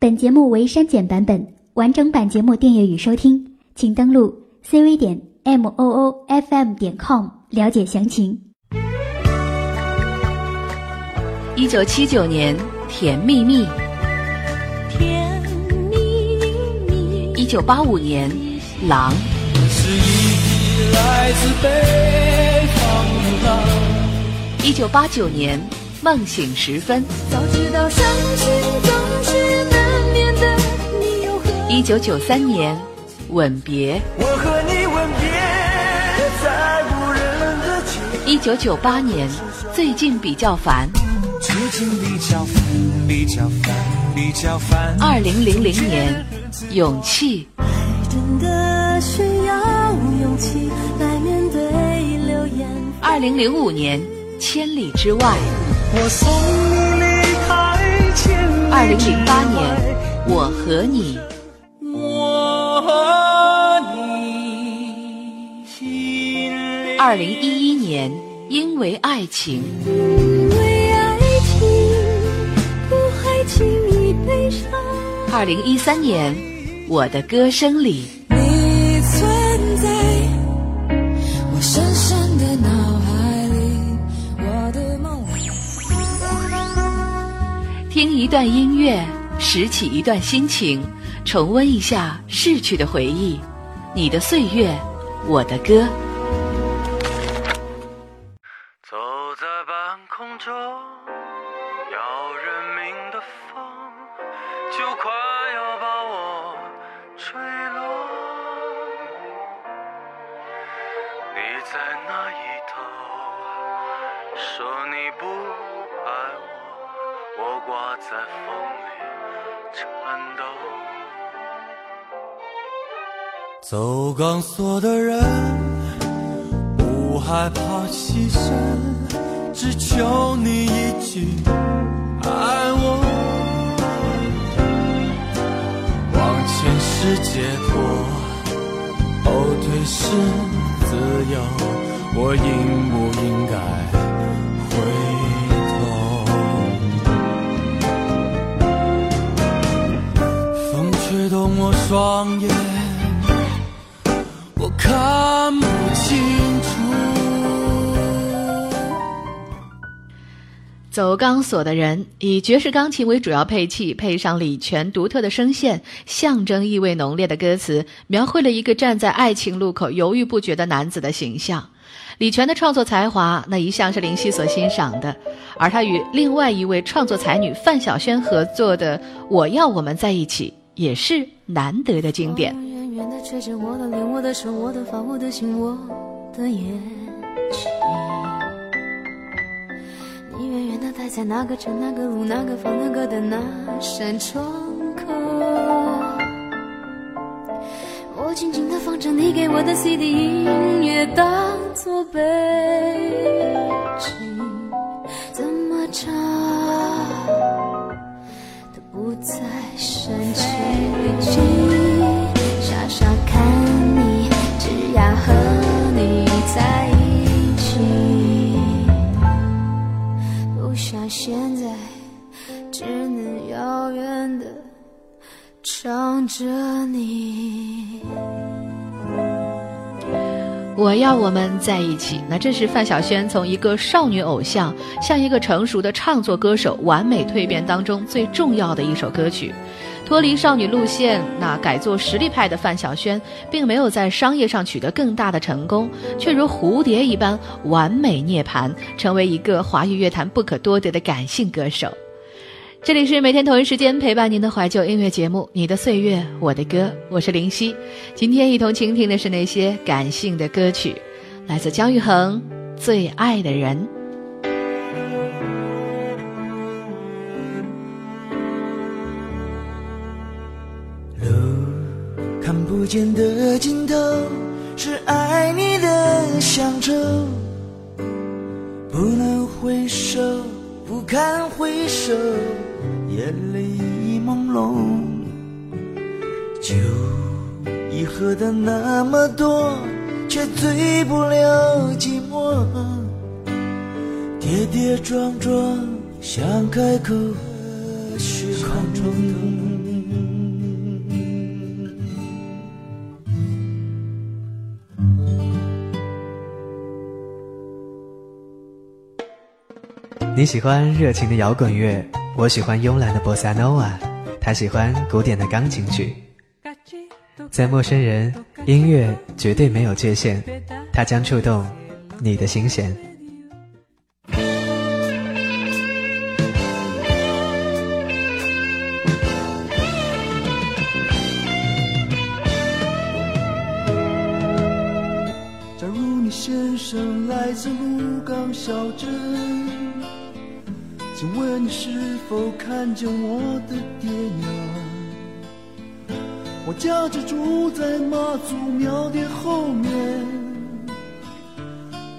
本节目为删减版本，完整版节目订阅与收听，请登录 cv 点 m o o f m 点 com 了解详情。一九七九年，《甜蜜蜜》；甜蜜蜜，一九八五年，《狼》；是一匹来自北方的狼。一九八九年，《梦醒时分》；早知道伤心总是难一九九三年，《吻别》；我和你吻别在无人的街，一九九八年，《最近比较烦》；最近比较烦，比较烦，比较烦。二零零零年，《勇气》；真的需要勇气来面对流言。二零零五年，《千里之外》；我送你离开千里二零零八年，《我和你》；二零一一年，《因为爱情》；因为爱情，不还轻易悲伤。二零一三年，《我的歌声里》。你存在我深深的脑海里，我的梦里。听一段音乐，拾起一段心情，重温一下逝去的回忆。你的岁月，我的歌。在那一头，说你不爱我，我挂在风里颤抖。走钢索的人。不害怕牺牲，只求你一句爱我。往前是解脱，退是自由，我应不应该回头？风吹动我双眼，我看走钢索的人以爵士钢琴为主要配器，配上李泉独特的声线，象征意味浓烈的歌词，描绘了一个站在爱情路口犹豫不决的男子的形象。李泉的创作才华，那一向是林夕所欣赏的，而他与另外一位创作才女范晓萱合作的《我要我们在一起》，也是难得的经典。我的脸，我的手，我的发，我的心，我的眼睛。你远远的待在那个城、那个路、那个房、那个的那扇窗口。我静静的放着你给我的 CD 音乐，当作背景，怎么唱都不再煽情现在，只能遥远的唱着你。我要我们在一起。那这是范晓萱从一个少女偶像向一个成熟的唱作歌手完美蜕变当中最重要的一首歌曲。脱离少女路线，那改做实力派的范晓萱，并没有在商业上取得更大的成功，却如蝴蝶一般完美涅槃，成为一个华语乐坛不可多得的感性歌手。这里是每天同一时间陪伴您的怀旧音乐节目《你的岁月我的歌》，我是林夕。今天一同倾听的是那些感性的歌曲，来自姜育恒《最爱的人》。看不见的尽头，是爱你的乡愁。不能回首，不堪回首，眼泪已朦胧。酒已喝的那么多，却醉不了寂寞。跌跌撞撞，想开口，虚空中。你喜欢热情的摇滚乐，我喜欢慵懒的波萨诺瓦，他喜欢古典的钢琴曲。在陌生人，音乐绝对没有界限，它将触动你的心弦。假如你先生来自鹿港小镇，请问你是否看见我的爹娘？我家就住在妈祖庙的后面，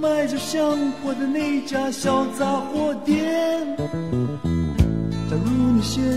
卖着香火的那家小杂货店。假如你先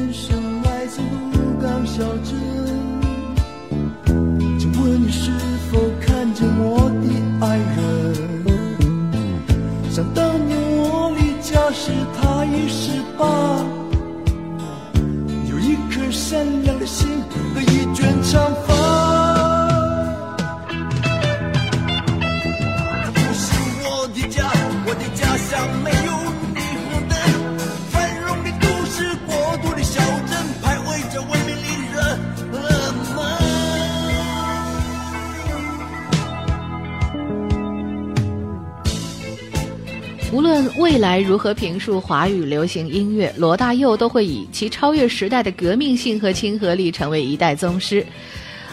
来如何评述华语流行音乐，罗大佑都会以其超越时代的革命性和亲和力成为一代宗师。《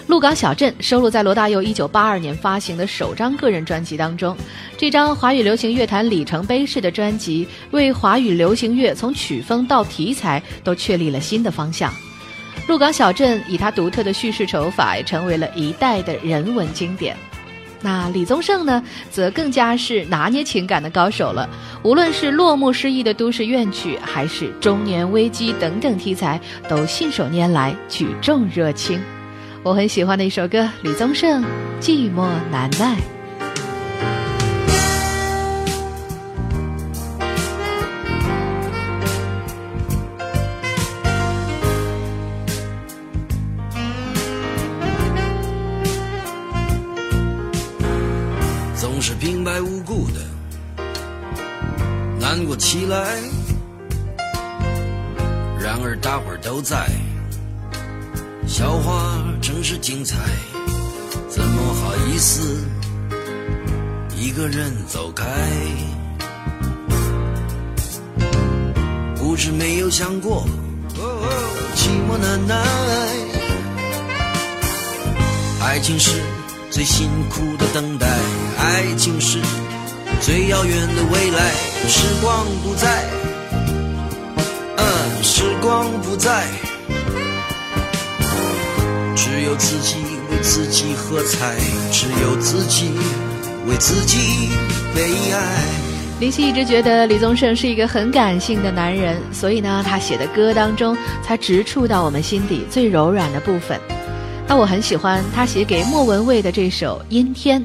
鹿港小镇》收录在罗大佑1982年发行的首张个人专辑当中。这张华语流行乐坛里程碑式的专辑，为华语流行乐从曲风到题材都确立了新的方向。《鹿港小镇》以他独特的叙事手法，成为了一代的人文经典。那李宗盛呢，则更加是拿捏情感的高手了。无论是落幕失意的都市怨曲，还是中年危机等等题材，都信手拈来，举重若轻。我很喜欢的一首歌，李宗盛《寂寞难耐》。无缘无故的难过起来。然而大伙儿都在，笑话真是精彩，怎么好意思一个人走开？不是没有想过，寂寞难耐。爱情是最辛苦的等待，爱情是最遥远的未来。时光不再，嗯，时光不再，只有自己为自己喝彩，只有自己为自己悲哀。林夕一直觉得李宗盛是一个很感性的男人，所以呢，他写的歌当中才直触到我们心底最柔软的部分。那我很喜欢他写给莫文蔚的这首《阴天》，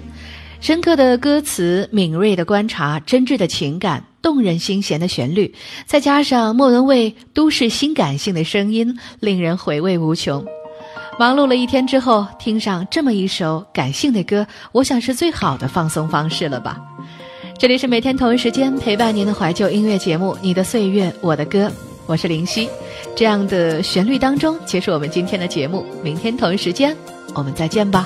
深刻的歌词、敏锐的观察、真挚的情感、动人心弦的旋律，再加上莫文蔚都市新感性的声音，令人回味无穷。忙碌了一天之后，听上这么一首感性的歌，我想是最好的放松方式了吧。这里是每天同一时间陪伴您的怀旧音乐节目《你的岁月我的歌》，我是林夕。这样的旋律当中，结束我们今天的节目。明天同一时间，我们再见吧。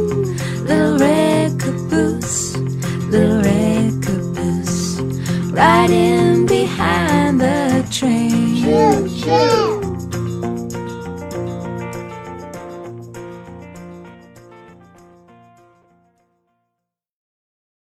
Little red caboose, little red caboose, riding